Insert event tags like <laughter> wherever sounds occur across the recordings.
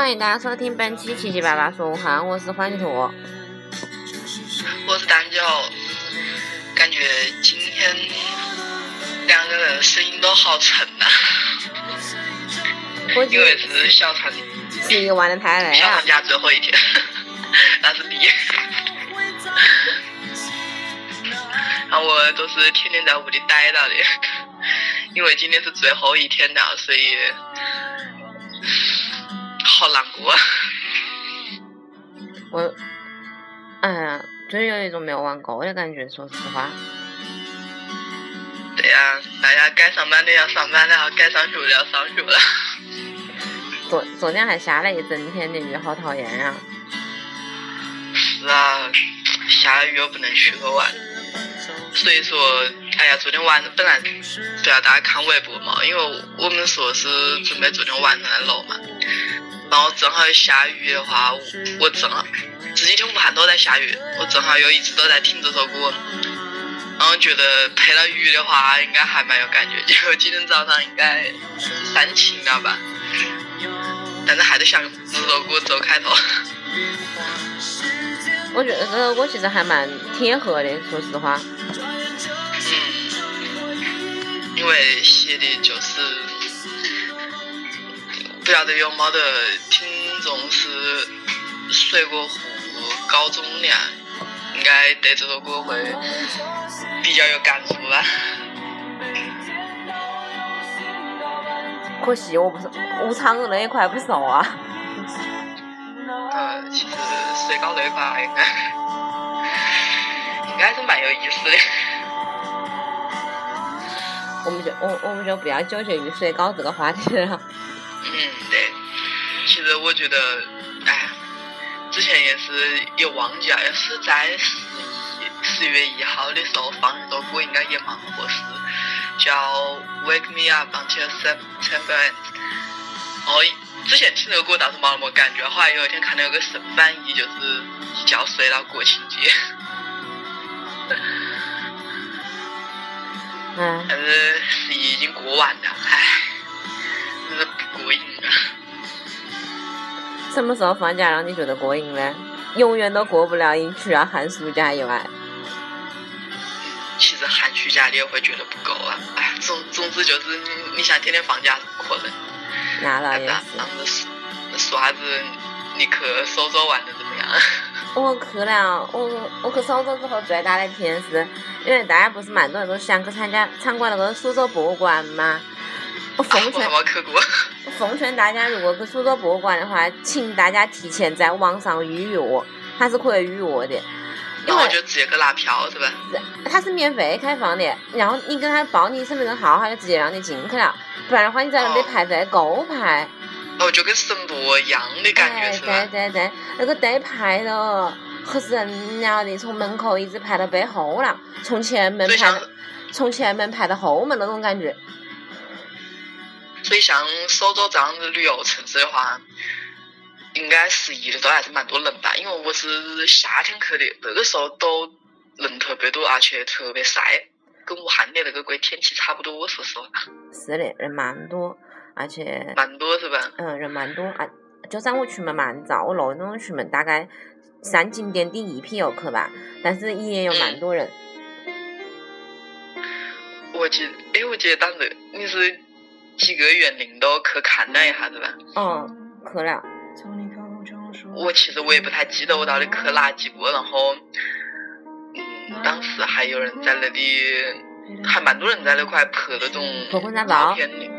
欢迎大家收听本期七七八八说武汉，我是欢喜坨。我是蛋饺，感觉今天两个人声音都好沉呐、估计因为是小长十一玩的太累了小长，假最后一天，<laughs> 那是第一。然后我都是天天在屋里待着的，因为今天是最后一天了，所以好难过。我，哎呀，就是有一种没有玩够的感觉，说实话。对呀、大家该上班的要上班了，该上学的要上学了。昨昨天还下了一整天的雨，好讨厌呀、是啊，下了雨又不能出去玩，所以说，哎呀，昨天晚上本来对啊，大家看微博嘛，因为我们说是准备昨天晚上来录嘛，然后正好下雨的话，我我正好这几天武汉都在下雨，我正好又一直都在听这首歌，然后觉得配了雨的话，应该还蛮有感觉。结果今天早上应该煽情了吧，但是还是想这首歌做开头。<laughs> 我觉得这首歌其实还蛮贴合的，说实话。嗯，因为写的就是不晓得有没得听众是水果湖高中的啊，应该对这首歌会比较有感触吧。可惜我不是我唱的那一块不熟啊。呃，其实水高那一块应该应该是蛮有意思的。我们就我我们就不要纠结于水高这个话题了。嗯，对。其实我觉得，哎，之前也是也忘记了，要是在十一十月一号的时候放一首歌，应该也蛮合适，叫《Wake Me Up Until September Ends》。哦，之前听这个歌倒是没那么感觉，后来有一天看到有个神翻译，就是一觉睡到国庆节，<laughs> 嗯，但是十一已经过完了，唉，不过瘾啊。什么时候放假让你觉得过瘾呢？永远都过不了瘾，除了寒暑假以外。其实寒暑假你也会觉得不够啊，哎，总总之就是你你想天天放假是不可能。那倒也那是。那那说说啥子？你去苏州玩的怎么样？<laughs> <laughs> 我去了，我我去苏州之后最大的体验是，因为大家不是蛮多人都想去参加参观那个苏州博物馆嘛。我奉我劝。我奉劝大家，如果去苏州博物馆的话，请大家提前在网上预约，它是可以预约的，因然后为就直接去拿票是吧？它是免费开放的，然后你跟他报你身份证号，他就直接让你进去了，不然的话你在那里排队购排。哦，就跟省博一样的感觉哎，是吧对？对对，那个队排的吓死人了的，从门口一直排到背后了，从前门排从前门排到后门那种感觉。所以像苏州这样子旅游城市的话，应该十一的都还是蛮多人吧？因为我是夏天去的，那个时候都人特别多，而且特别晒，跟武汉的那个鬼天气差不多。说实话，是的，人蛮多，而且蛮多是吧？嗯人蛮多啊。就算我出门蛮早，我六点钟出门，大概三景点第一批游客吧，但是也有蛮多人。我记，哎，我记得当时你是几个园林都去看了一下是吧？嗯，去了。我其实我也不太记得我到底去哪几个，然后，嗯，当时还有人在那里，还蛮多人在那块拍那种婚纱照照片的。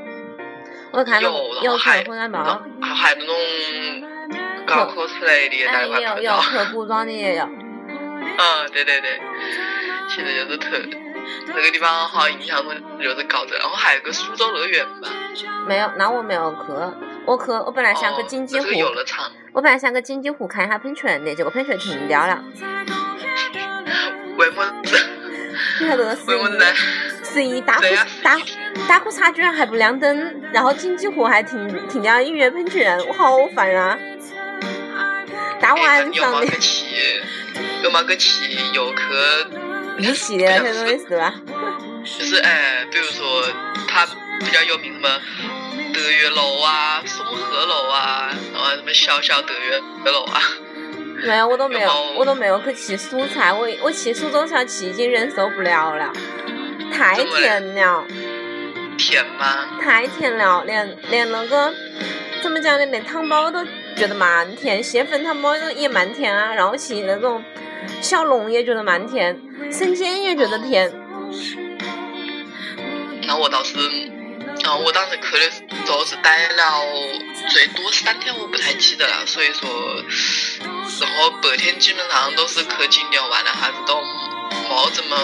我看到有然有后还刻火山爆，然后还有那种高科出来的在那块也有有碰到。刻古装的也有。<laughs> 嗯，对对对，其实就是特那个地方好像印象中就是搞这，然后还有个苏州乐园吧，没有，那我没有去。我去，我本来想去哦金鸡湖这个，游乐场，我本来想去金鸡湖看一下喷泉的，结果喷泉停掉了。为么子？你看这个十一为么子呢？十一大裤大大裤衩居然还不亮灯，然后金鸡湖还停停掉音乐喷泉，我好烦啊！大晚上的没个去？有没个去游客？一系列那些东西是吧？<laughs> 就是哎，比如说它比较有名什么德月楼啊、松鹤楼啊，然后什么小小德月楼啊。没有，我都没有我都没有去吃蔬菜，我我去苏州桥去已经忍受不了了，太甜了。甜吗？太甜了，连连那个怎么讲呢？连汤包都觉得蛮甜，蟹粉汤包也蛮甜啊。然后其那种小龙也觉得蛮甜，生煎也觉得甜。那我倒是，嗯，我当时去的时候是待了最多三天，我不太记得了。所以说，然后白天基本上都是去景点玩的，还是都没怎么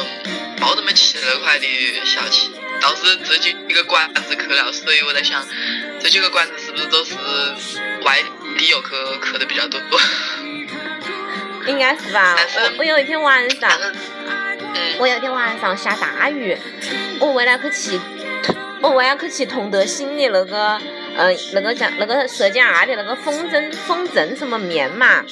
没怎么吃那块的小吃。倒是这几个馆子去了，所以我在想，这几个馆子是不是都是外地游客去的比较多？<laughs> 应该是吧？我我有一天晚上我有一天晚上下大雨，我为了去吃，我为了去吃同德兴的那个，呃，那个叫那个舌尖二的那个风筝风筝什么面嘛，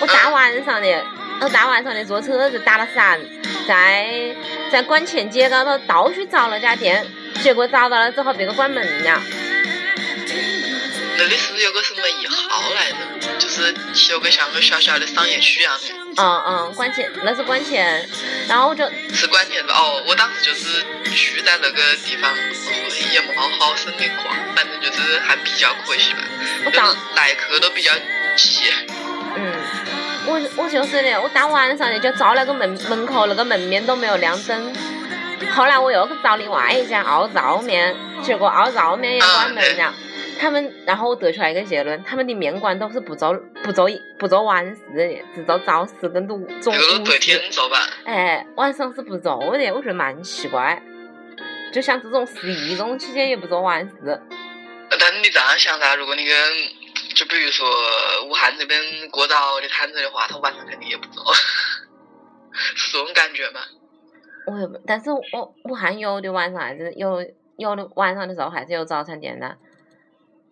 我大晚上的，我大晚上的坐车子打了伞，在在管前街高头到处找了家店，结果找到了之后别个关门了。那里是不是有个什么一号来着？就是有个像个小小的商业区一样的。嗯嗯，关前那是关前，然后我就是关键的哦，我当时就是去在那个地方，哦也没好生的逛，反正就是还比较可惜吧，我当来客都比较急。嗯，我我就是的，我大晚上的就找那个门门口那个门面都没有亮灯。后来我又去找另外一家奥灶面，结果奥灶面也关门了。他们，然后我得出来一个结论，他们的面馆都是不做不做不做晚市的，只做早市跟中中午市。做吧，哎，晚上是不做的，我觉得蛮奇怪。就像这种十一这种期间也不做晚市，但你这样想噻，如果你跟就比如说武汉这边过早的摊子的话，他晚上肯定也不做，<laughs> 是这种感觉吗？我也不，但是我武汉有的晚上还是有有的晚上的时候还是有早餐店的。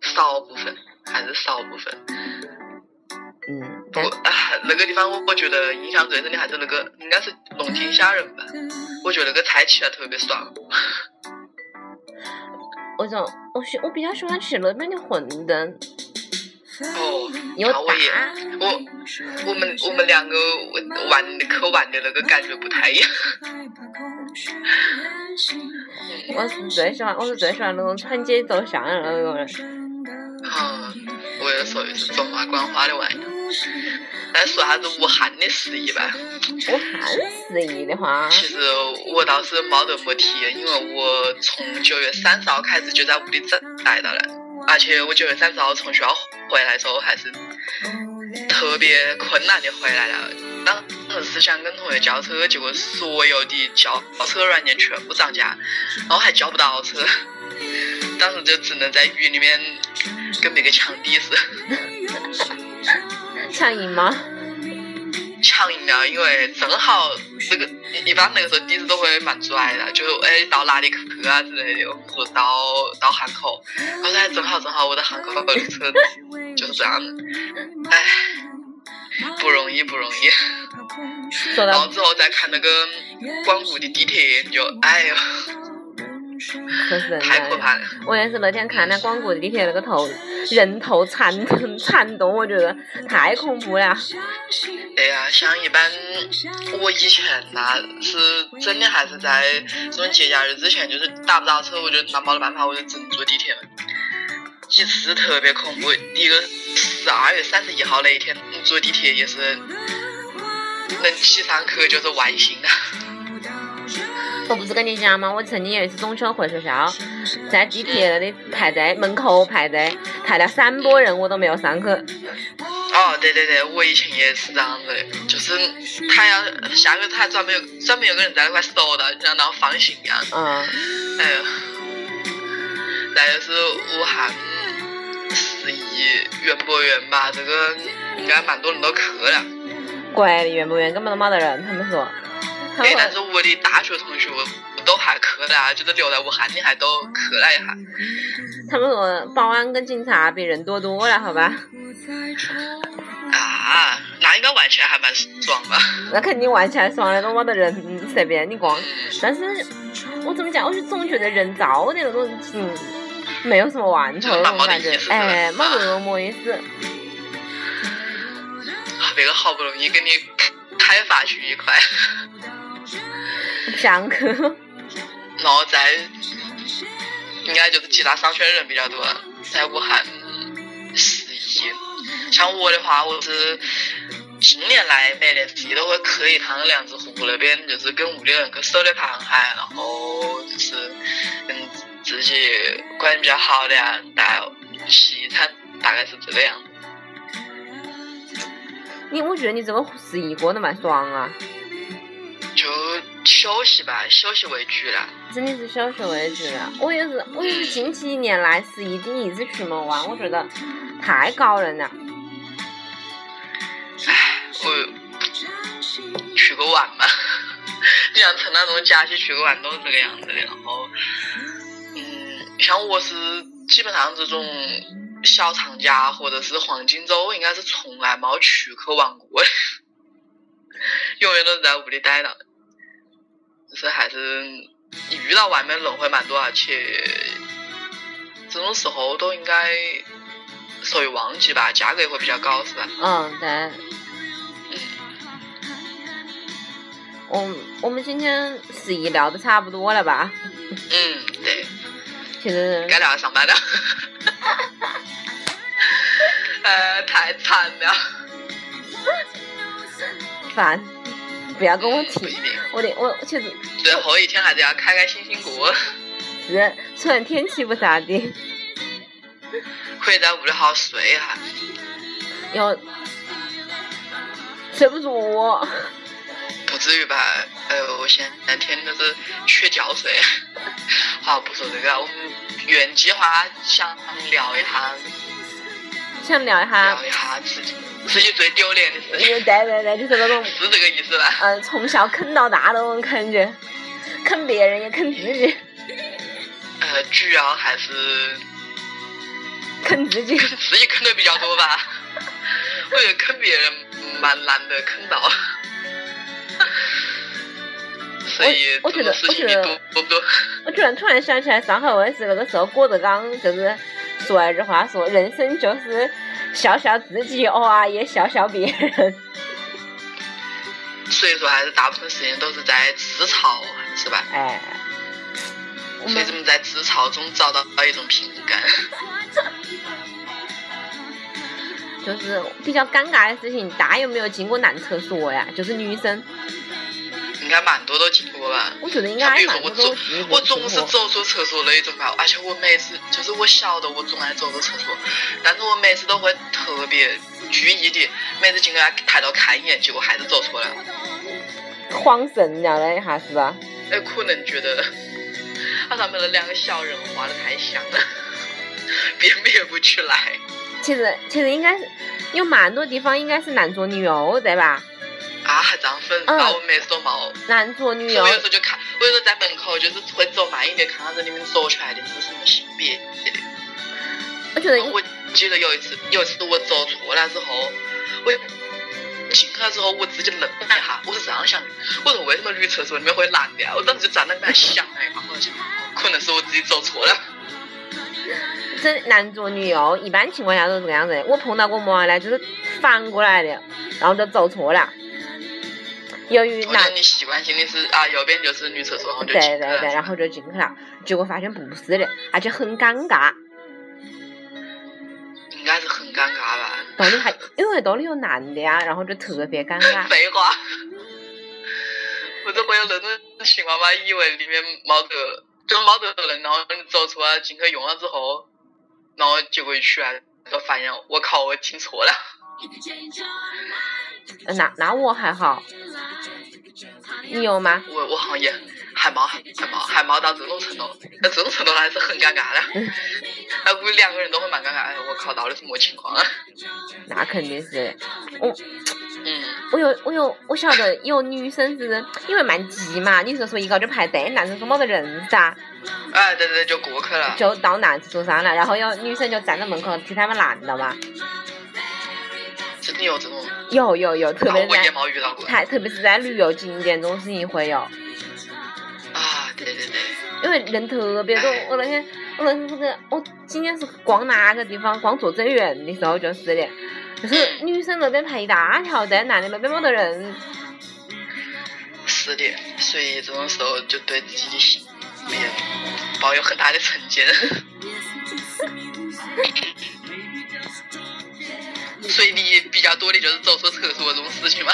少部分还是少部分。嗯，但我啊，<laughs> 那个地方我我觉得印象最深的还是那个，应该是龙井虾仁吧。我觉得那个菜起来特别爽。<laughs> 我种我喜我比较喜欢吃那边的馄饨，哦，又那我也，我我们我们两个玩的去玩的那个感觉不太一样。<laughs> 我是最喜欢我是最喜欢那种穿街走巷的那种人。<laughs> 啊，我也说的是走马观花的玩意儿。来说下子武汉的十一吧。武汉十一的话，其实我倒是没得没体验，因为我从九月三十号开始就在屋里待到了，而且我九月三十号从学校回来的时候还是特别困难的回来了。当时是想跟同学叫车，结果所有的叫车软件全部涨价，然后还叫不到车，当时就只能在雨里面跟别个抢的士。<laughs> 抢赢吗？抢赢了，因为正好那个一一般那个时候底子都会蛮拽的，就哎到哪里去啊之类的，我们说到到汉口，然后哎正好正好我在汉口的车就是这样的，哎，不容易不容易。说到然后之后再看那个光谷的地铁，就哎呦可是太可的，怕了。我也是那天看那广谷地铁那个头人头攒攒动，我觉得太恐怖了。对呀、像一般我以前呐是真的还是在这种节假日之前，就是打不到车，我就那没得办法，我就只能坐地铁了。一次特别恐怖，一个十二月三十一号那一天坐地铁也是能骑上去就是万幸了。我不是跟你讲吗？我曾经有一次中秋回学校，在地铁那里排队，门口排队，排了三波人，我都没有上去。哦，对对对，我以前也是这样子的，就是他要下个他专门有专门有个人在那块守到，像那种放行一样。嗯，哎呦，再就是武汉十一园博园吧，这个应该蛮多人都去了。国的园博园根本都没得人，他们说。他哎，但是我的大学同学都还去的啊，就是留在武汉的还都去了一下。他们说保安跟警察比人多多了，好吧？啊，那应该玩起来还蛮爽吧？那肯定玩起来爽的，都没得人，嗯随便你逛。但是我怎么讲，我就总觉得人造的那种，嗯，没有什么玩头那种感觉，哎，没得那么意思。别个好不容易跟你开发区一块，不想去。然后在应该就是其他商圈的人比较多，在武汉十一。像我的话，我是近年来每年十一都会去一趟梁子湖那边，就是跟屋里人去守点螃蟹，然后就是跟自己关系比较好的呀带西餐，大概是这个样子。你我觉得你这个十一过得蛮爽啊，就休息吧，休息为主啦。真的是休息为主了。我也是，我也是近几年来十一第一次出门玩，我觉得太高人了。唉，我去个玩嘛，你像趁那种假期去个玩都是这个样子的。然后，嗯，像我是基本上这种小长假或者是黄金周，应该是从来没出去玩过的，<laughs> 永远都是在屋里待着。就是还是遇到外面人会蛮多，而且这种时候都应该属于旺季吧，价格也会比较高，是吧？嗯，对。嗯，我我们今天十一聊的差不多了吧？嗯，对，其实该聊上班了。<laughs> 呃，太惨了。烦，不要跟我提。我的我其实最后一天还是要开开心心过，是。虽然天气不咋地，可以在屋里好好睡一下。要。睡不着。不至于吧？呃，我现在天天都是缺觉睡。<laughs> 好，不说这个，我们原计划想聊一下，想聊一下聊，一下自己自己最丢脸的事情，对对对，就是那种 <laughs> 是这个意思吧？嗯，从小坑到大的那种感觉，坑别人也坑自己，<laughs> 呃，主要还是坑自己。自己坑的比较多吧。我觉得坑别人蛮难得坑到。所以我我觉得我觉得？我突然突然想起来，上海卫视那个时候郭德纲就是说了一句话，说人生就是笑笑自己，偶尔也笑笑别人。所以说还是大部分时间都是在自嘲，是吧？哎，我们所以怎么在自嘲中找到一种平衡感？<laughs> 就是比较尴尬的事情，大家有没有进过男厕所呀？就是女生，应该蛮多都经过吧？我觉得应该蛮如说我走多都经，过我总是走错厕所那一种吧，而且我每次就是我晓得我总爱走错厕所，但是我每次都会特别注意的，每次进来抬头看一眼，结果还是走错了。慌神了了一下是吧？哎，可能觉得它上面的两个小人画的太像了，辨别不出来。其实其实应该是有蛮多地方应该是男左女右对吧？啊，还这样分，嗯那我每次都冇。男左女右我有时候就看，我有时候在门口就是会走慢一点，看看这里面走出来的是什么性别。我觉得应我记得有一次，有一次我走错了之后，我进去了之后，我自己愣了一下，我是这样想的，我说为什么女厕所里面会男的啊？我当时就站在那边想了一下，我想可能是我自己走错了。这男左女右，一般情况下都是这个样子的。我碰到过么呢？就是反过来的，然后就走错了。<laughs> 由于男我觉得你习惯性的是啊，右边就是女厕所，然后就对对对，然后就进去了，结果发现不是的，而且很尴尬。应该是很尴尬吧？到里还因为到里有男的呀，然后就特别尴尬。<laughs> 废话，不是会有那种情况吗？以为里面没得就是没得人，然后你走出来进去用了之后，然后结果一出来就发现我靠，我听错了。呃 <laughs> 那那我还好，你有吗？我我好像也还没还还没还没到这种程度，那这种程度还是很尴尬的。那估计两个人都会蛮尴尬的。我靠，到底什么情况啊？那肯定是，我嗯，我有我有我晓得有女生是因为蛮急嘛，你说说一个就排队，男生说没得人噻，哎，对对对，就过去了。就到男厕所上了，然后有女生就站在门口替他们拦了嘛。真的有这种，有有有，特别在没遇到过。特别是在旅游景点中心会有，啊，对对对，因为人特别多。我那天我那天不是个我今天是逛哪个地方，逛拙政园的时候就是的，就是女生那边排一大条队，男的那边没得人。是的，所以这种时候就对自己的性别抱有很大的成见。所以你比较多的就是走错厕所这种事情嘛？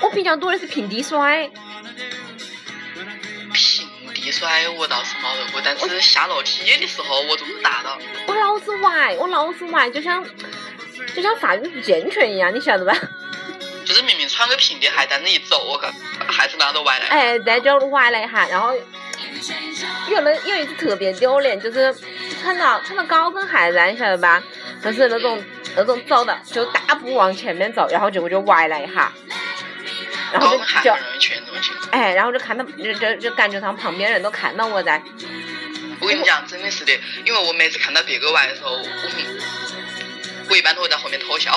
我比较多的是平地摔，平地摔我倒是没得过，但是下楼梯的时候我总是打到。我老是崴，我老是崴，就像就像发育不健全一样，你晓得吧？就是明明穿个平底鞋，但是一走我靠，还是那都歪了。哎，对，就崴了一下，然后有了有一次特别丢脸，就是穿到穿到高跟鞋噻，你晓得吧？就是那种那种走的就大步往前面走，然后结果就崴了一下，然后就就。哎，然后就看到就就就感觉上旁边人都看到我在，我跟你讲，真的是的，因为我每次看到别个歪的时候，我我一般都会在后面偷笑。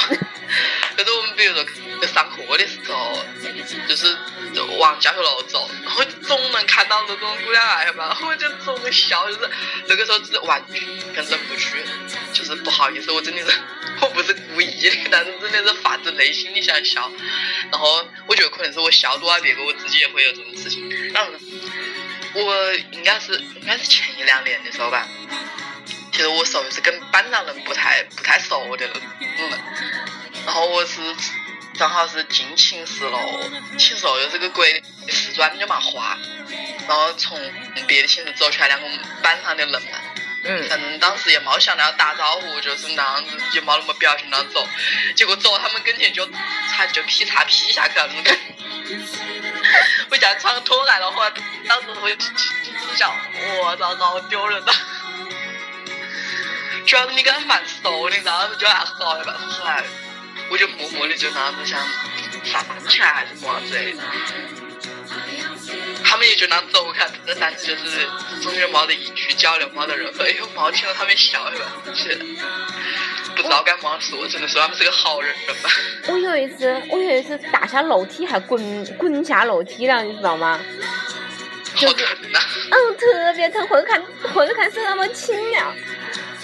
就是我们比如说上课的时候，就是往教学楼走，然后总能看到那种姑娘哎嘛，我就总笑，就是那个时候就是完全忍不住，就是不好意思，我真的是我不是故意的，但是真的是发自内心的想笑。然后我觉得可能是我笑多了别个，我自己也会有这种事情。然后，我应该是应该是前一两年的时候吧。其实我属于是跟班上人不太不太熟的人，然后我是正好是进寝室了，寝室楼又是个鬼的瓷砖就蛮滑，然后从别的寝室走出来两个班上的人嘛，嗯，反正当时也没想到要打招呼，就是那样子，也没那么表情那样走，结果走到他们跟前就差就劈叉劈下去了那种感觉。<laughs> 我家穿拖鞋了，后来当时我就想，我操，好丢人呐！主要是你跟他蛮熟的，然后就还好一办后来我就默默的就那样子想站起来还是么子的。他们也就那样走开，但是就是中间没得一句交流，没得任何，哎呦，没听到他们笑一般，是不知道该么说，只能说他们是个好人吧。我有一次我有一次打下楼梯还滚滚下楼梯了，你知道吗？好疼呐！嗯，特别疼，回头看回头看是那么轻了，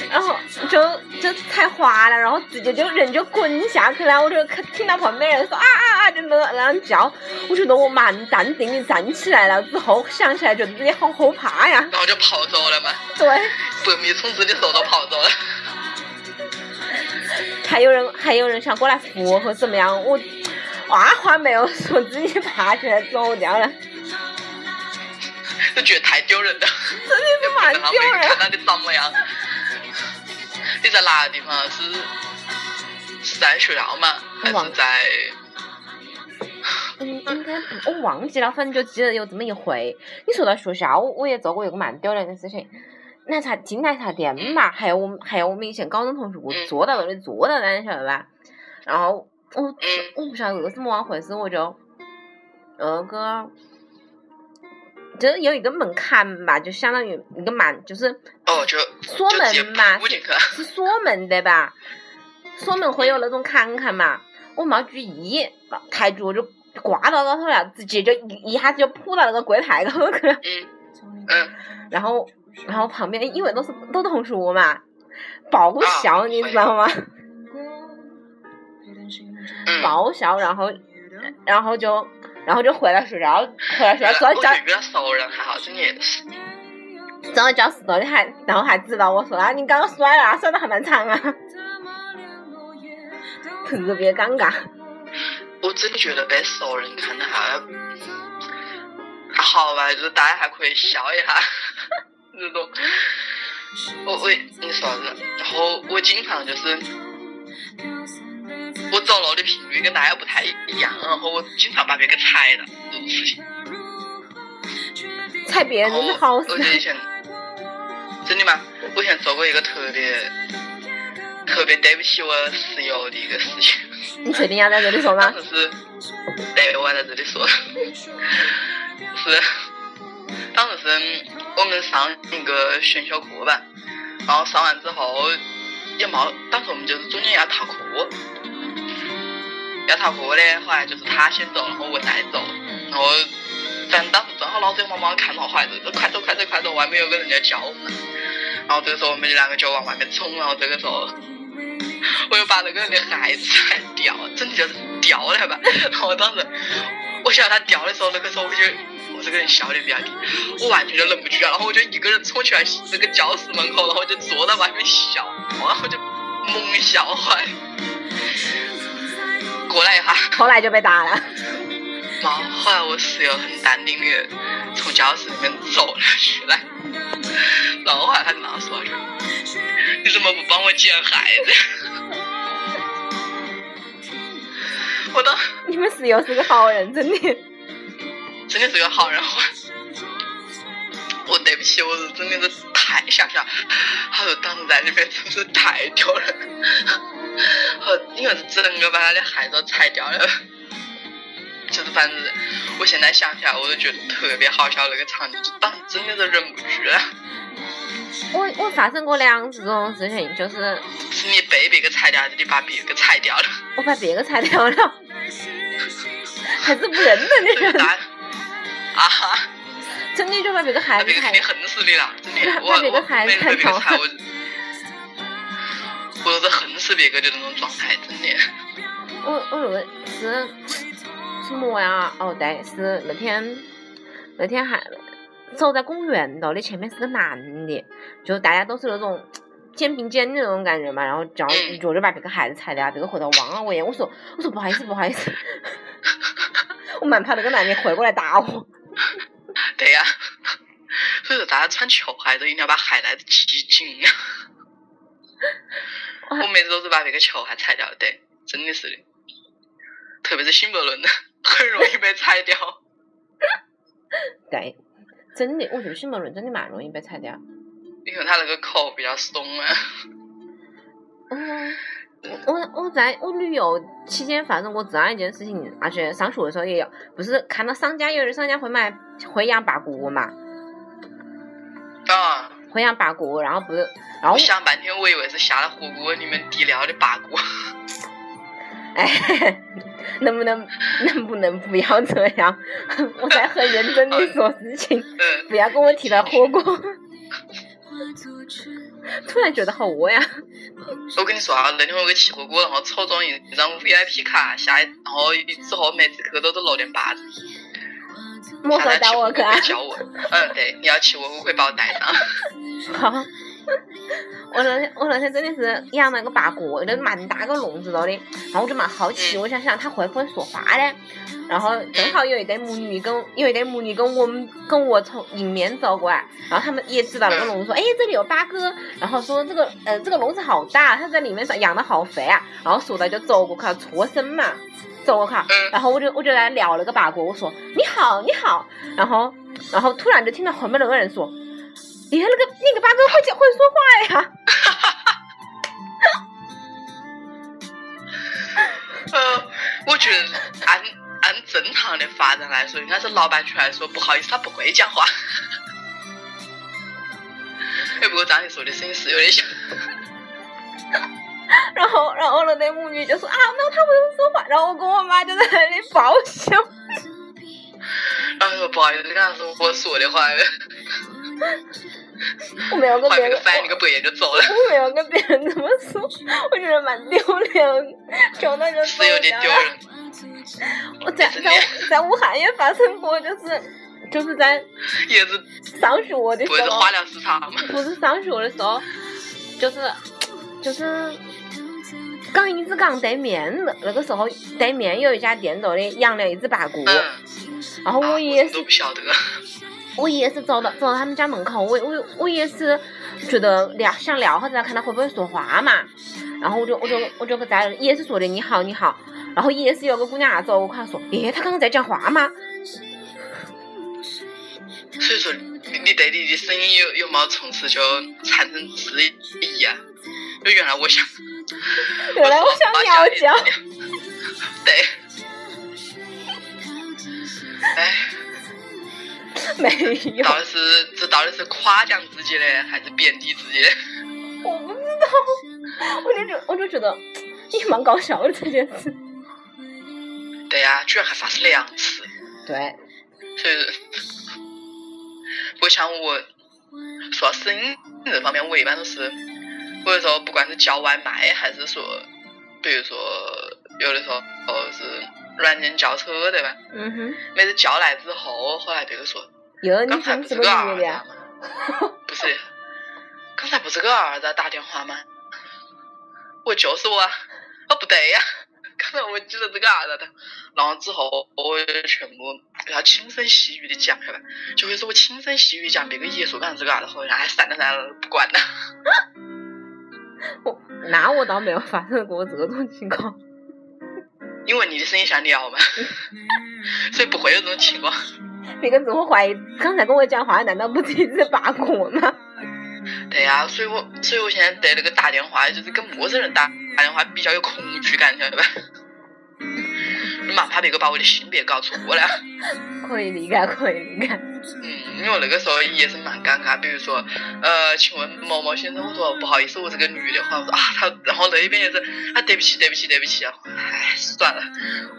然后就就踩滑了，然后直接就人就滚下去了，我就看听到旁边人说啊啊啊，就那那样叫，我觉得我蛮淡定的站起来了，之后想起来觉得自己好后怕呀，然后就跑走了嘛，对，百米冲刺的时候都跑走了。还有人还有人想过来扶我或怎么样，我二话没有说，自己爬起来走掉了，<laughs> 就觉得太丢人了，真的是蛮丢人看。到你怎么样？你在哪个地方？是是在学校吗？还忘是在？嗯，应该不，我忘记了，反正就记得有这么一回。你说到学校，我我也做过一个蛮丢脸的事情。奶茶进奶茶店嘛，还有我们还有我们以前高中同学，我嗯坐到那里坐到那，你晓得吧？然后我嗯我不晓得为什么往回事，我就那个就是有一个门槛吧，就相当于一个蛮，就是哦，就锁门嘛。是锁门的吧？锁门会有那种坎坎嘛，我没注意，抬住我就挂到高头了，直接就一一下子就扑到那个柜台高头去了。嗯嗯，然后，然后旁边因为都是都同学嘛，爆笑，啊你知道吗？嗯。爆笑，然后，然后就，然后就回来睡觉，回来睡觉，坐在教我觉得遇到熟人还好，真的也是。坐在教室头里还，然后还指导我说啊，你刚刚摔了啊，摔的还蛮长啊，特别尴尬。我真的觉得被熟人看的还，好吧，就是大家还可以笑一下 <laughs> 这种。我我你说啥子？然后我经常就是我走路的频率跟大家不太一样，然后我经常把别个踩到这种事情。<laughs> 踩别人是好事我。记得以前真的吗？我以前做过一个特别特别对不起我室友的一个事情。你确定要在这里说吗当？时是，对，我还在这里说，是，当时是我们上一个选修课吧，然后上完之后也没，当时我们就是中间要逃课，要逃课的，后来就是他先走，然后我再走，然后反正当时正好老师妈妈看到坏子，快走快走快走，外面有个人在叫我们，然后这个时候我们两个就往外面冲，然后这个时候。我又把那个人的鞋子踩掉，真的就是掉了吧。然后当时我晓得他掉的时候，那个时候我就我这个人笑点比较低，我完全就忍不住了，然后我就一个人冲去了那个教室门口，然后就坐在外面笑，然后就猛笑坏。过来一下，后来就被打了。嘛，后来我室友很淡定的从教室里面走了出来，然后后来他跟我说一句：“你怎么不帮我捡孩子？” <laughs> 我当你们室友是个好人，真的。真的是个好人，我我对不起，我是真的是太想想，他说当时在里面真是太丢人，<laughs> 和因为是整个把他的鞋都踩掉了。就是反正我现在想起来，我都觉得特别好笑那个场景，就当时真的是忍不住了。我我发生过两次这种事情，就是是你被别个踩掉，还是你把别个踩掉了？我把别个踩掉了，还是不认得的人，所以大家啊哈，真的就把别个那鞋子踩别个肯定恨死你了，真的。我把别个我每次被别个踩踩，我我都是恨死别个的那种状态，真的。我我认为是什么呀？哦，对，是那天那天还走在公园道的，前面是个男的，就大家都是那种肩并肩的那种感觉嘛，然后这样一脚就把别个鞋子踩掉，别个回头望了我一眼，我说我说不好意思不好意思，我蛮怕那个男的回过来打我。对呀、所以说大家穿球鞋都一定要把鞋带子系紧。我还我每次都是把别个球鞋踩掉的，对，真的是的。特别是新伯伦的，很容易被 <laughs> 踩掉。对，真的，我觉得新门轮真的蛮容易被踩掉。因为他那个口比较松啊。嗯，我我我在我旅游期间发生过这样一件事情，而且上学的时候也有，不是看到商家有的商家会买会养八哥嘛，啊，会养八哥，然后不是，然后我想半天，我以为是下了火锅里面底料的八股。哎，<laughs> 能不能能不能不要这样？<laughs> 我在很认真的说事情，<laughs> 嗯，不要跟我提到火锅。突然觉得好饿呀！我跟你说啊，那天我去吃火锅，然后抽中一张 VIP 卡，下一然后之后每次去都是六点八折。莫说带我去啊可以！叫我。嗯，对，你要去我，我会把我带上。好，我那天我那天真的是养了个八哥，就蛮大个笼子头的，然后我就蛮好奇，我想想它会不会说话呢？然后正好有一对母女跟有一对母女跟我们跟我从迎面走过来，然后他们也知道那个笼子，说哎这里有八哥，然后说这个呃这个笼子好大，它在里面养的好肥啊，然后说到就走过去搓身嘛。走过去，然后我就我就来聊那个八哥，我说你好你好，然后然后突然就听到后面那个人说，哎呀那个那个八哥会讲会说话呀，<laughs> 呃，我觉得按按正常的发展来说，应该是老板出来说不好意思，他不会讲话。<laughs> 哎，不过张你说的声音是有点像。<laughs> 然后然后那对母女就说啊，那他不用说话，然后我跟我妈就在那里爆笑，然后说不好意思，跟他说我说的话，<laughs> 我没有跟别人翻译个白眼就走了，我没有跟别人这么说，我觉得蛮丢脸，就那就是有点丢人。我在在在武汉也发生过，就是就是在也是上学的时候不是花，疗市场吗？不是上学的时候，就是就是港一直港对面那那个时候对面有一家店做的养了一只白鸽，嗯，然后我也是都不晓得。我也是走到走到他们家门口，我我我也是觉得聊想聊下子，看他会不会说话嘛。然后我就我就我就在也是说的你好你好，然后也是有个姑娘啊走过来说，诶，他刚刚在讲话吗？所以说，你你对你的声音有有没从此就产生质疑啊？就原来我想，<laughs> 原来我想尿叫。对。<laughs> 哎。<laughs> 没有。到底是这到底是夸奖自己呢还是贬低自己的？我不知道，<laughs> 我就觉我就觉得也蛮搞笑的这件事。对呀，居然还发生两次。对。所以，不像我说声音这方面，我一般都是，或者说不管是叫外卖还是说，比如说有的时候哦是软件叫车对吧？嗯哼。每次叫来之后，后来别个说。有刚才不是个儿子吗？<laughs> 不是，刚才不是给儿子打电话吗？我就是我，哦不对呀，刚才我记得这个儿子的，然后之后我全部给他轻声细语的讲，晓得吧？就会是我轻声细语讲，别个一说刚才这个儿子，好像还算了算了不管了。<laughs> 我那我倒没有发生过这种情况，因为你的声音像鸟嘛，<laughs> 所以不会有这种情况。别个自我怀疑，刚才跟我讲话难道不是一只八哥吗？对呀，所以我所以我现在对那个打电话，就是跟陌生人打打电话比较有恐惧感，晓得吧？<laughs> 你蛮怕别个把我的性别搞错了。<laughs> 可以理解，可以理解。<laughs> 嗯，因为那个时候也是蛮尴尬，比如说，呃，请问某某先生，我说不好意思，我是个女的，话，我说啊，他，然后那边也是啊，对不起，对不起，对不起，唉，算了，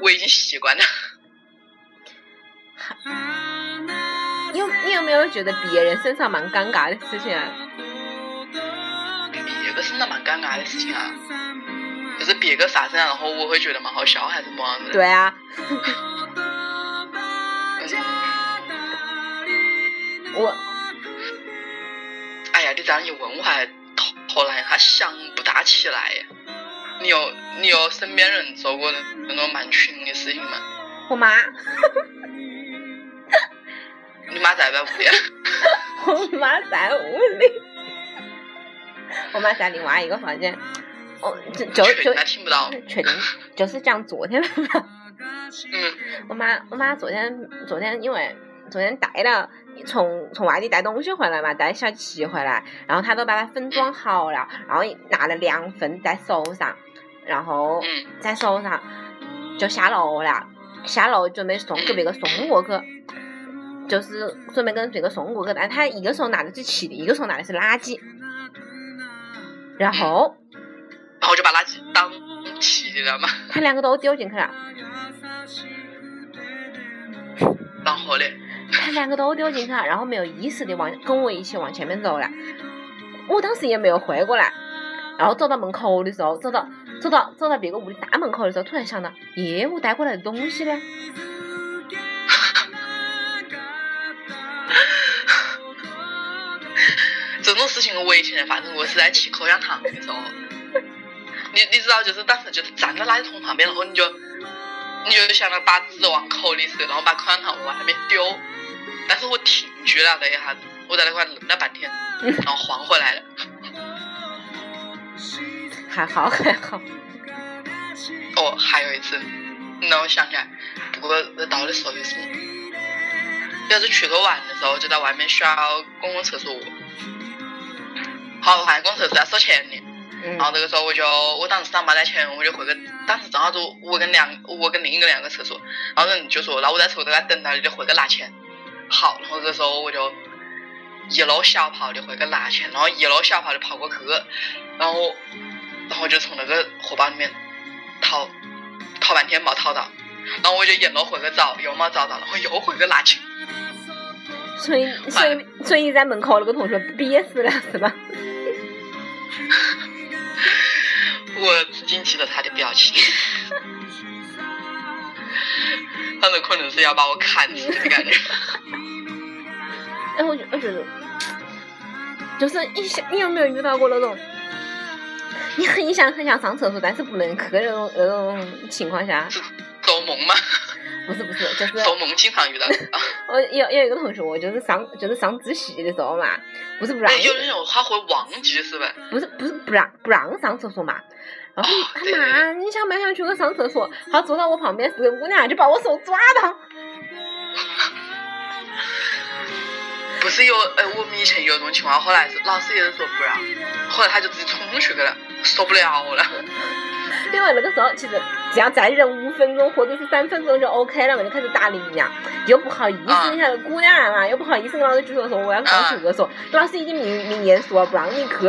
我已经习惯了。有你有没有觉得别人身上蛮尴尬的事情啊？别个身上蛮尴尬的事情啊，就是别个啥子，然后我会觉得蛮好笑，还是么样子？对啊。<laughs> 我，哎呀，你这样一问，我还突突然还想不大起来。你有你有身边人做过那种蛮群的事情吗？我妈。<laughs> 你妈在不在屋里？<laughs> 我妈在屋里。我妈在另外一个房间。哦，就就就听不到。确定，就是讲昨天的嘛。嗯。我妈，我妈昨天昨天因为昨天带了从从外地带东西回来嘛，带小七回来，然后她都把它分装好了，然后拿了两份在手上，然后在手上就下楼了，下楼准备送给别个送过去。就是准备跟这个送过去，但他一个手拿的是气的，一个手拿的是垃圾，然后，然后就把垃圾当气的了嘛。他两个都丢进去了。然后呢？他两个都丢进去了，然后没有意识的往跟我一起往前面走了。我当时也没有回过来，然后走到门口的时候，走到走到走到别个屋的大门口的时候，突然想到，耶，我带过来的东西呢？这种事情我以前发生过，是在吃口香糖的时候。你你知道，就是当时就是站在垃圾桶旁边，然后你就你就想着把纸往口里塞，然后把口香糖往那边丢。但是我停住了那一下子，我在那块愣了半天，<laughs> 然后缓回来了。<laughs> 还好还好。哦，还有一次，让我想起来，不过到的时候就是，要是出去玩的时候，就在外面需要公共厕所。好，换公厕是要收钱的。然后这个时候我就，我当时上班的钱，我就回个，当时正好就我跟两，我跟另一个两个厕所，然后人就说，那我在厕所那等他你就回个拿钱。好，然后这个时候我就一路小跑的回去拿钱，然后一路小跑的跑过去，然后，然后就从那个荷包里面掏，掏半天没掏到，然后我就一路回去找，又没找到，然后又回去拿钱。所以，所以，所以在门口那个同学憋死了，是吧？<laughs> 我至今记得他的表情，反正可能是要把我砍死的感觉。<laughs> 哎，我觉我觉得，就是你想，你有没有遇到过那种你很想很想上厕所，但是不能去那种那种情况下，做梦吗？不是不是，就是做梦经常遇到。<laughs> 我有有一个同学，我就是上就是上自习的时候嘛，不是不让哎，，有的人他会忘记是吧？不是不是不让不让上厕所嘛。然后哦他妈，你想不想去我上厕所？他坐到我旁边是个姑娘，就把我手抓到。<laughs> 不是有，呃，我们以前有这种情况，后来是老师也是说不让，后来他就自己冲去去了，受不了了。<laughs> 因为那个时候其实只要再忍五分钟或者是三分钟就 OK 了嘛，就开始打铃呀，又不好意思，啊你看姑娘嘛，又不好意思跟老师举手说我要上厕所，老师已经明明言说了不让你去，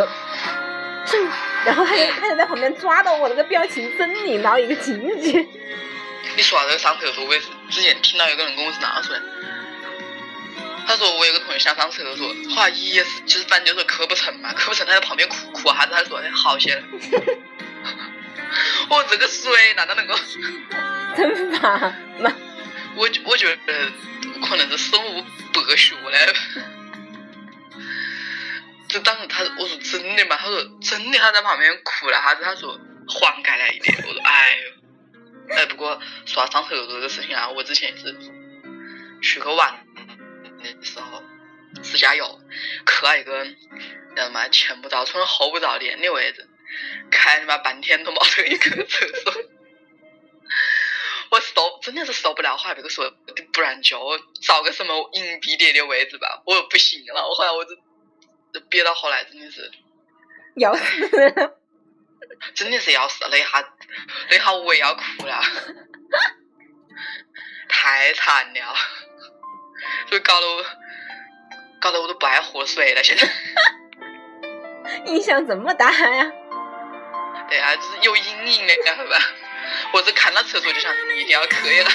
然后他就他就在旁边抓到我那个表情狰狞到一个境界。你说到这个上厕所，我也是之前听到有个人跟我是那样说的，他说我有个同学想上厕所，后来也是就是反正就是去不成嘛，去不成他在旁边哭哭哈子，他说哎好些了。<laughs> <laughs> 我这个水难道能够？惩罚嘛，<laughs> 我我觉得可能是生物白学的。<laughs> 就当时他我说真的嘛，他说真的，他在旁边哭了哈子，他说缓解了一点。我说哎呦，哎不过说到上厕所这个事情啊，我之前也是去去玩的时候自驾游，去了一个叫什么前不着村后不着店的位置，<laughs> 开他妈半天都没得一个厕所。我受真的是受不了，后来别个说，不然就找个什么隐蔽点的位置吧，我又不行了，我后来我就就憋到后来真的是要死！真的是要死，那一下那一下我也要哭了，太惨了，就搞得我搞得我都不爱喝水了，现在影响这么大呀？对啊，就是有阴影的，晓得吧？我是看到厕所就想一定要去了，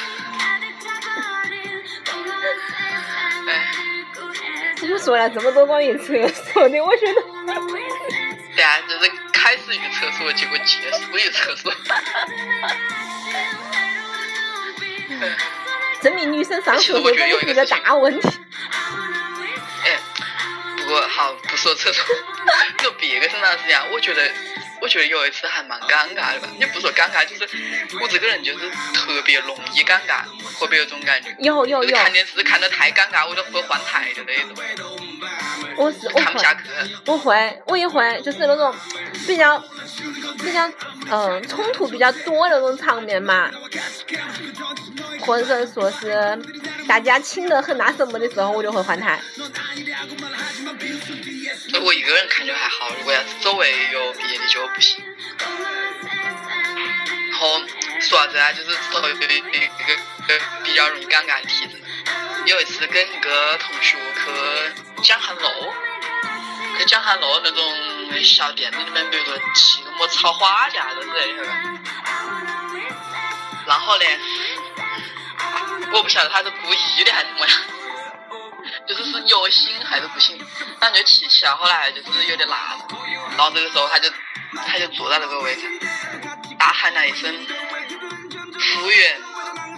哎。我们说了这么多关于厕所的，我觉得 <laughs> 对啊，就是开始于厕所，结果结束于厕所。嗯证明女生上厕所真的是一个大问题。哎，不过好，不说厕所，<laughs> 说别个身上是这样，我觉得，我觉得有一次还蛮尴尬的吧。也不说尴尬，就是我这个人就是特别容易尴尬，会不会有这种感觉？就是有有有，看电视看得太尴尬，我就会换台的那种，我是我会看不下去。我会我也会，就是那种比较比较嗯冲突比较多的那种场面嘛，或者说是大家亲得很那什么的时候，我就会换台。我一个人看就还好，如果要是周围有别的就不行。然后说到这啊，就是说一个一个比较容易尴尬的例子。有一次跟一个同学去江汉路，去江汉路那种小店子里面，比如说骑个么炒花架子之类的，然后呢，我不晓得他是故意的还是怎么样。就是是有心还是不行，反正就骑起来，后来就是有点辣，然后这个时候他就他就坐在那个位置，大喊了一声：“服务员，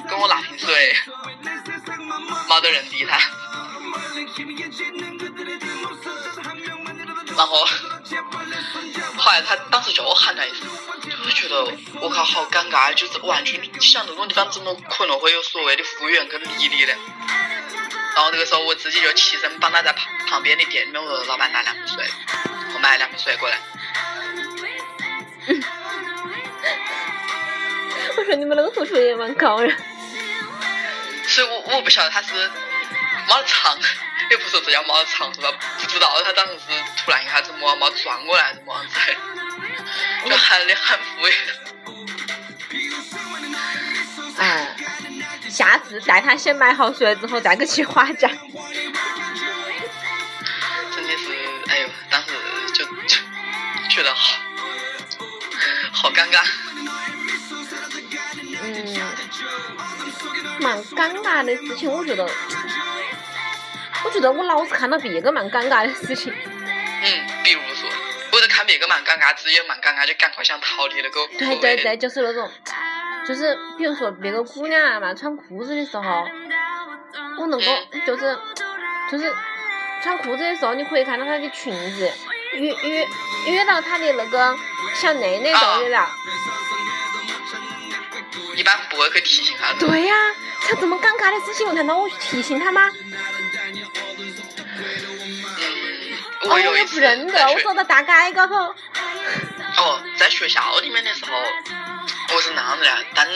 给我拿瓶水。”没得人理他，然后后来他当时就喊了一声，我觉得我靠好尴尬，就是完全想这种地方怎么可能会有所谓的服务员跟理你呢？然后这个时候我自己就起身帮他在旁旁边的店里面，我说老板拿两瓶水，我买了两瓶水过来。<laughs> 我说你们那个同学也蛮高的，所以我我不晓得他是没得藏，也不说这叫没得藏是吧？不知道他当时是突然一下子没没转过来还是么样子的，就喊的喊服务下次带他先买好水之后再去骑花甲。真的是，哎呦，当时就就觉得好好尴尬。嗯，蛮尴尬的事情，我觉得，我觉得我老是看到别个蛮尴尬的事情。嗯，比如说，我在看别个蛮尴尬，自己也蛮尴尬，就赶快想逃离那个对对对，就是那种，就是比如说别个姑娘啊嘛，穿裤子的时候，我能够就是就是穿裤子的时候，你可以看到她的裙子，约约约到她的那个小内内动的了。一般不会去提醒他。对呀，像这么尴尬的事情，难道我去提醒她吗？嗯，我有一次不认得，我说的大街高头。哦，在学校里面的时候，我是那样子的，但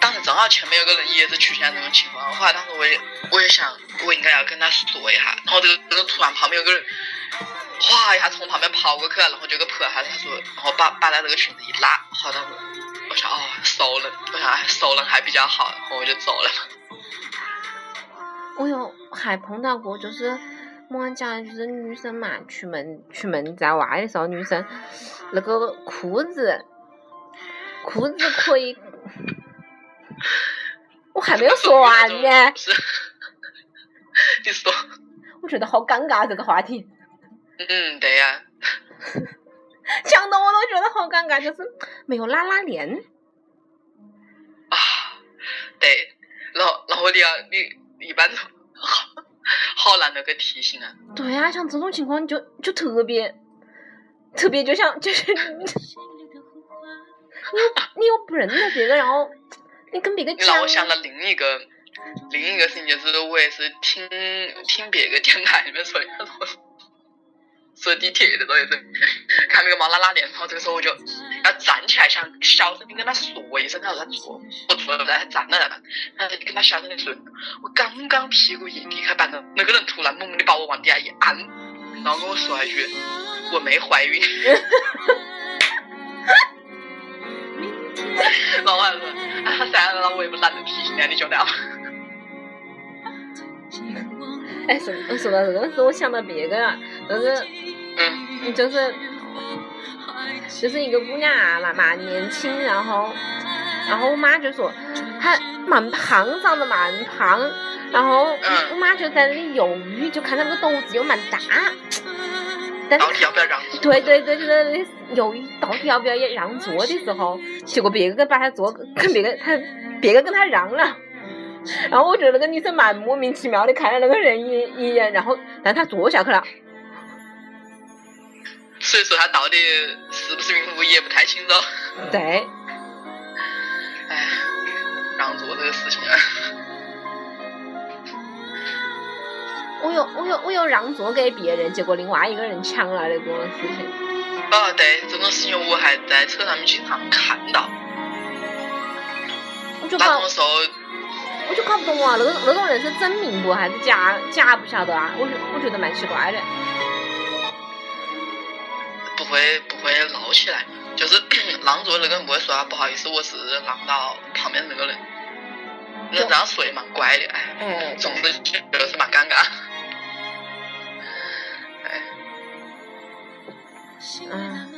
当时正好前面有个人也是出现这种情况，后来当时我也我也想，我应该要跟他说一下，然后这个这个突然旁边有个人，哗一下从旁边跑过去，然后就给拍下他说，然后把把他这个裙子一拉，好的。我想哦，熟人，我想熟人还比较好，然后我就走了。我有还碰到过，就是我讲就是女生嘛，出门出门在外的时候，女生那个裤子裤子可以，我还没有说完呢。你说。<laughs> 我觉得好尴尬这个话题。嗯，对呀。<laughs> 讲的我都觉得好尴尬，就是没有拉拉链。啊，对，然后然后你要你一般都好好难那个提醒啊。对啊，像这种情况就就特别特别，就像就是你你又不认得别个，然后你跟别个讲。让我想到另一个另一个事情，就是我也是听听别个电台里面说的。坐地铁的时候也是，看那个猫拉拉链，然后这个时候我就要站起来，想小声的跟他说一声，他说他坐，我坐了在，他站在那，然后就跟他小声的说，我刚刚屁股一离开板凳，那个人突然猛地把我往地下一按，然后跟我说一句，我没怀孕。<laughs> 然后我还说，啊，算了，我也不懒得提醒你，你觉得？哎，说说到这个事，我想到别个了，就是，嗯，就是，就是一个姑娘啊，蛮蛮年轻，然后，然后我妈就说她蛮胖，长得蛮胖，然后我妈就在那里犹豫，就看她那个肚子又蛮大，但是要不要让？对对对，就在那里犹豫到底要不要让座的时候，结果别个把他坐，跟别个他别个跟他让了。然后我觉得那个女生蛮莫名其妙的看了那个人一一眼，然后但她坐下去了。所以说她到底是不是孕妇也不太清楚。对。哎，让座这个事情啊。我有我有我有让座给别人，结果另外一个人抢了那种事情。哦，对，这种事情我还在车上面经常看到。那种时候。我就搞不懂啊，那个那种人是真名不还是假假不晓得啊？我我觉得蛮奇怪的。不会不会闹起来，就是 <coughs> 让座那个人不会说啊，不好意思，我是让到旁边那个人。那这样说也蛮乖的，哎，总之就是蛮尴尬。嗯。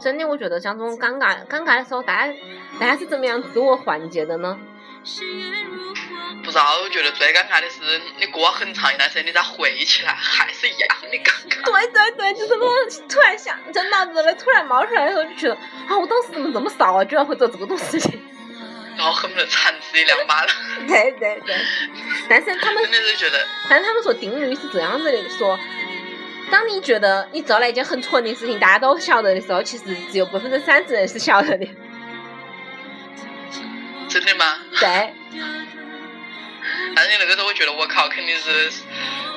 真的，我觉得像这种尴尬尴尬的时候，大家大家是怎么样自我缓解的呢？不知道，我觉得最尴尬的是你过很长一段时间，你再回忆起来还是一样的尴尬。对对对，就是我突然想，真脑子里突然冒出来的时候，就觉得啊，我当时怎么这么骚啊，居然会做这么多事情。然后恨不得铲自己两巴掌。<laughs> 对对对，但是他们 <laughs> 真的是觉得，但是他们说定律是这样子的，说。当你觉得你做了一件很蠢的事情，大家都晓得的时候，其实只有百分之三十人是晓得的。真的吗？对。但是你那个时候，我觉得我靠，肯定是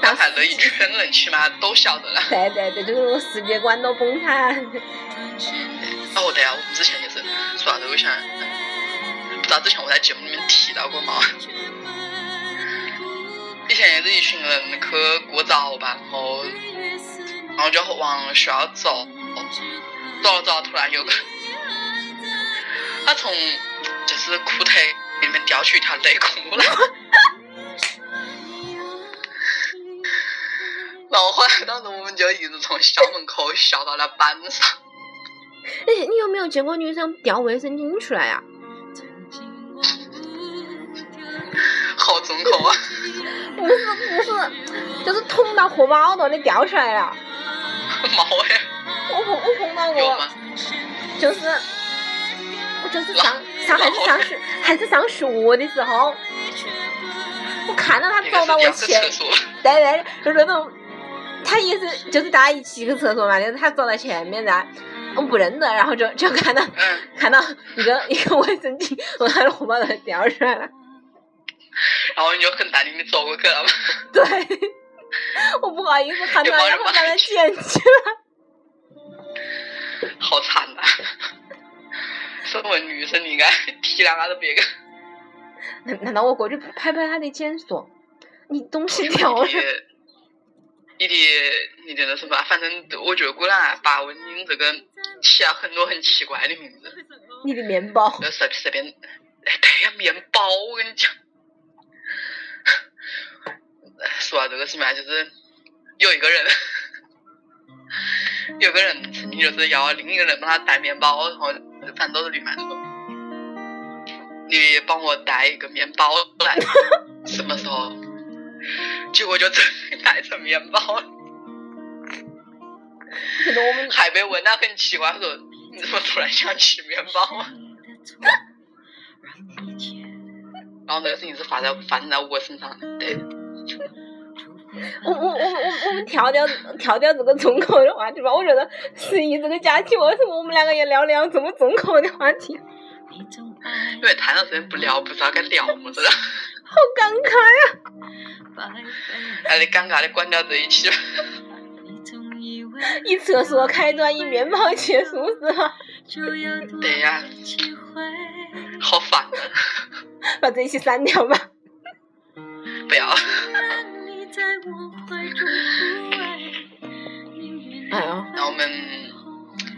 刚才那一圈人起码都晓得了。对对对，就是世界观都崩塌。哦，对啊，我们之前也是说啥子，我想，不知道之前我在节目里面提到过吗？<laughs> 以前也是一群人去过早吧，然后。然后就往学校走，走了走，突然有个，他从就是裤腿里面掉出一条内裤来，然后后来当时我们就一直从校门口笑到了班上。哎，你有没有见过女生掉卫生巾出来呀？好重口啊！不是不是，<laughs> 就是捅到荷包那里掉出来了。我碰我碰到过，就是我就是上上还是上学还是上学的时候，我看到他走到我前，<laughs> 对对，就是那种他也是就是大家一起去厕所嘛，但是他走到前面噻，我不认得，然后就就看到嗯，看到一个一个卫生巾从他的荷包头掉出来了，然后你就很淡定的走过去了嘛。对，我不好意思看到，<laughs> 然后把它捡起来。好惨呐、身为女生，你应该体谅下子别个。<laughs> 难难道我过去拍拍他的肩说：“你东西掉了你的，你的，那什么？反正我觉得姑娘把文英这个起了很多很奇怪的名字，你的面包。就随随便，哎，对呀，面包，我跟你讲。说到这个什么啊，就是有一个人，<laughs> 有个人曾经就是要另一个人帮他带面包，然后反正都是女馒头，你帮我带一个面包来，什么时候？<laughs> 结果就真的带成面包了，可能我们还被问到很奇怪，说你怎么突然想吃面包啊？<laughs> 然后那个事情是发在发生在我身上的，对。我我我我我们跳掉跳掉这个重口的话题吧。我觉得十一这个假期为什么我们两个也聊聊这么重口的话题？因为谈到这不聊，不知道该聊么子了，<laughs> 好尴尬呀！<laughs> 还得尴尬的关掉这一期。<laughs> 以厕所开端，以面包结束是吧？对呀，好烦啊！把这一期删掉吧。不要，哎呦，那我们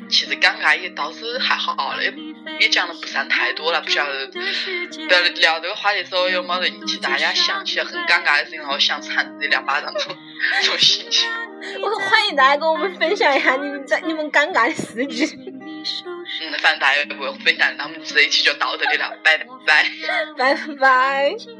其实尴尬也倒是还好了，也也讲的不算太多了，不晓得不要聊这个话题的时候有没得引起大家想起很尴尬的事情，然后想扇自己两巴掌这种这种心情。<laughs> 我说欢迎大家跟我们分享一下你们在你们尴尬的事迹。嗯，反正大家也不会分享，那我们这一期就到这里了，拜拜。拜拜。今